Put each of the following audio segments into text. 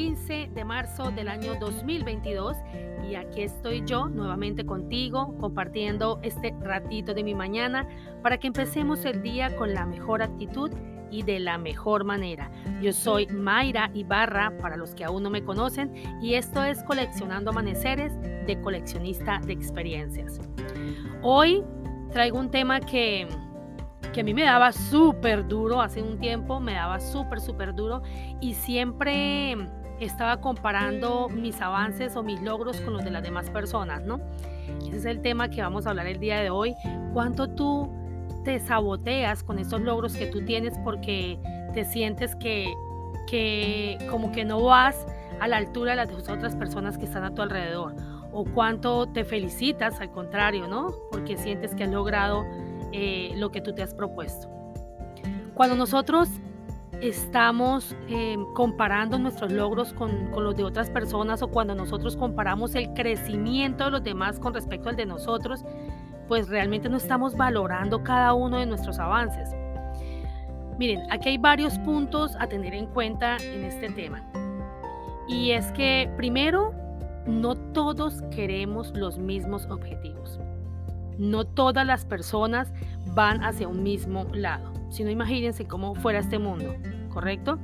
13 de marzo del año 2022 y aquí estoy yo nuevamente contigo compartiendo este ratito de mi mañana para que empecemos el día con la mejor actitud y de la mejor manera. Yo soy Mayra Ibarra para los que aún no me conocen y esto es Coleccionando Amaneceres de coleccionista de experiencias. Hoy traigo un tema que que a mí me daba súper duro hace un tiempo, me daba súper, súper duro y siempre estaba comparando mis avances o mis logros con los de las demás personas, ¿no? Ese es el tema que vamos a hablar el día de hoy. ¿Cuánto tú te saboteas con esos logros que tú tienes porque te sientes que, que como que no vas a la altura de las otras personas que están a tu alrededor? ¿O cuánto te felicitas al contrario, ¿no? Porque sientes que has logrado eh, lo que tú te has propuesto. Cuando nosotros estamos eh, comparando nuestros logros con, con, los de otras personas o cuando nosotros comparamos el crecimiento de los demás con respecto al de nosotros, pues realmente no estamos valorando cada uno de nuestros avances. Miren, aquí hay varios puntos a tener en cuenta en este tema. Y es que primero, no todos queremos los mismos objetivos. No todas las personas van hacia un mismo lado. Si no, imagínense cómo fuera este mundo, ¿correcto?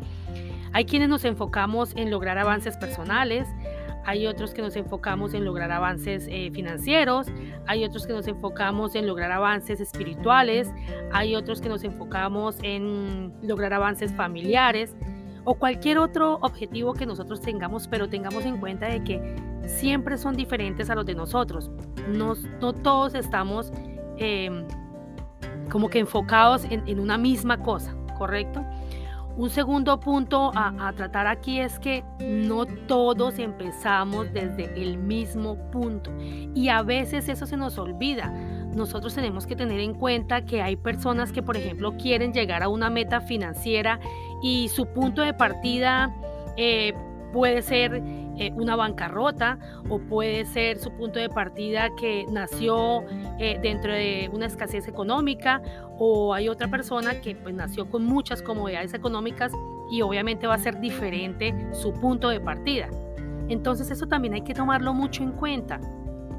Hay quienes nos enfocamos en lograr avances personales, hay otros que nos enfocamos en lograr avances eh, financieros, hay otros que nos enfocamos en lograr avances espirituales, hay otros que nos enfocamos en lograr avances familiares o cualquier otro objetivo que nosotros tengamos, pero tengamos en cuenta de que siempre son diferentes a los de nosotros. No, no todos estamos em, como que enfocados en, una misma cosa, ¿correcto? Un segundo punto a, tratar aquí es que no todos empezamos desde el mismo punto y a veces eso se nos olvida nosotros tenemos que tener en cuenta que hay personas que, por ejemplo, quieren llegar a una meta financiera y su punto de partida eh, puede ser eh, una bancarrota o puede ser su punto de partida que nació eh, dentro de una escasez económica o hay otra persona que pues nació con muchas comodidades económicas y obviamente va a ser diferente su punto de partida. Entonces eso también hay que tomarlo mucho en cuenta.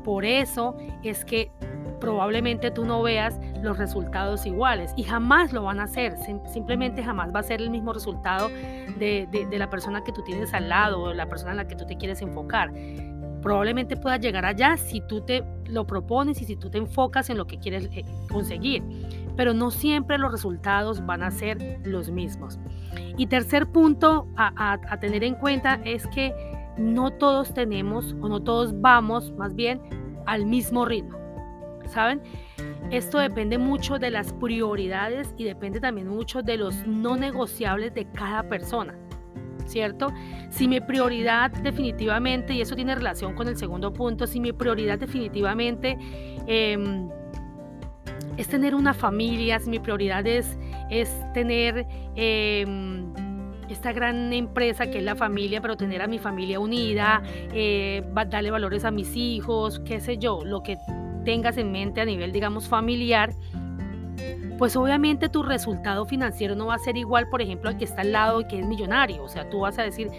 Por eso es que probablemente tú no veas los resultados iguales y jamás lo van a hacer, simplemente jamás va a ser el mismo resultado de, la persona que tú tienes al lado o la persona en la que tú te quieres enfocar. Probablemente puedas llegar allá si tú te lo propones y si tú te enfocas en lo que quieres eh, conseguir, pero no siempre los resultados van a ser los mismos. Y tercer punto a tener en cuenta es que no todos tenemos o no todos vamos más bien al mismo ritmo. ¿Saben? Esto depende mucho de las prioridades y depende también mucho de los no negociables de cada persona. ¿Cierto? Si mi prioridad definitivamente, y eso tiene relación con el segundo punto, si mi prioridad definitivamente em, es tener una familia, si mi prioridad es, tener em, esta gran empresa que es la familia, pero tener a mi familia unida, eh, darle valores a mis hijos, qué sé yo, lo que tengas en mente a nivel, digamos, familiar, pues obviamente tu resultado financiero no va a ser igual, por ejemplo, al que está al lado y que es millonario. O sea, tú vas a decir,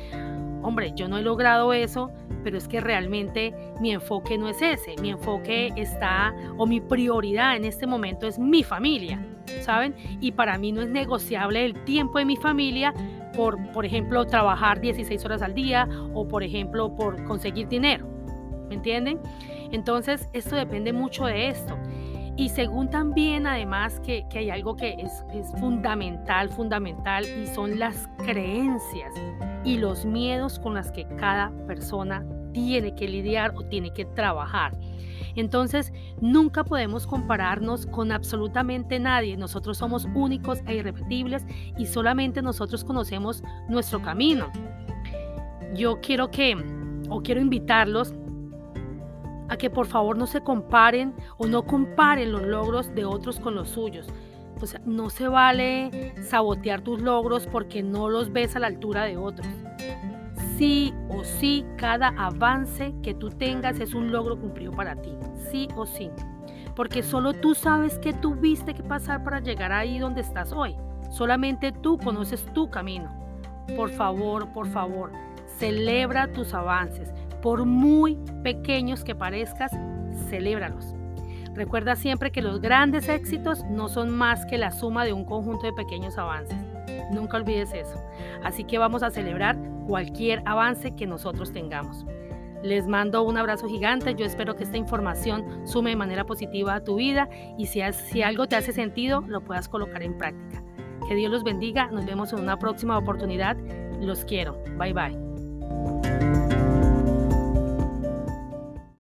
hombre, yo no he logrado eso, pero es que realmente mi enfoque no es ese. Mi enfoque está, o mi prioridad en este momento es mi familia, ¿saben? Y para mí no es negociable el tiempo de mi familia por, por ejemplo, trabajar 16 horas al día o, por ejemplo, por conseguir dinero. ¿Me entienden? Entonces, esto depende mucho de esto. Y según también, además, que, hay algo que es, es, fundamental, fundamental, y son las creencias y los miedos con las que cada persona tiene que lidiar o tiene que trabajar. Entonces, nunca podemos compararnos con absolutamente nadie. Nosotros somos únicos e irrepetibles y solamente nosotros conocemos nuestro camino. Yo quiero que, o quiero invitarlos a que por favor no se comparen o no comparen los logros de otros con los suyos. Pues no se vale sabotear tus logros porque no los ves a la altura de otros. Sí o sí, cada avance que tú tengas es un logro cumplido para ti. Sí o sí. Porque solo tú sabes qué tuviste que pasar para llegar ahí donde estás hoy. Solamente tú conoces tu camino. Por favor, por favor, celebra tus avances. Por muy pequeños que parezcas, celébralos. Recuerda siempre que los grandes éxitos no son más que la suma de un conjunto de pequeños avances. Nunca olvides eso. Así que vamos a celebrar cualquier avance que nosotros tengamos. Les mando un abrazo gigante. Yo espero que esta información sume de manera positiva a tu vida y si, algo te hace sentido, lo puedas colocar en práctica. Que Dios los bendiga. Nos vemos en una próxima oportunidad. Los quiero. Bye bye.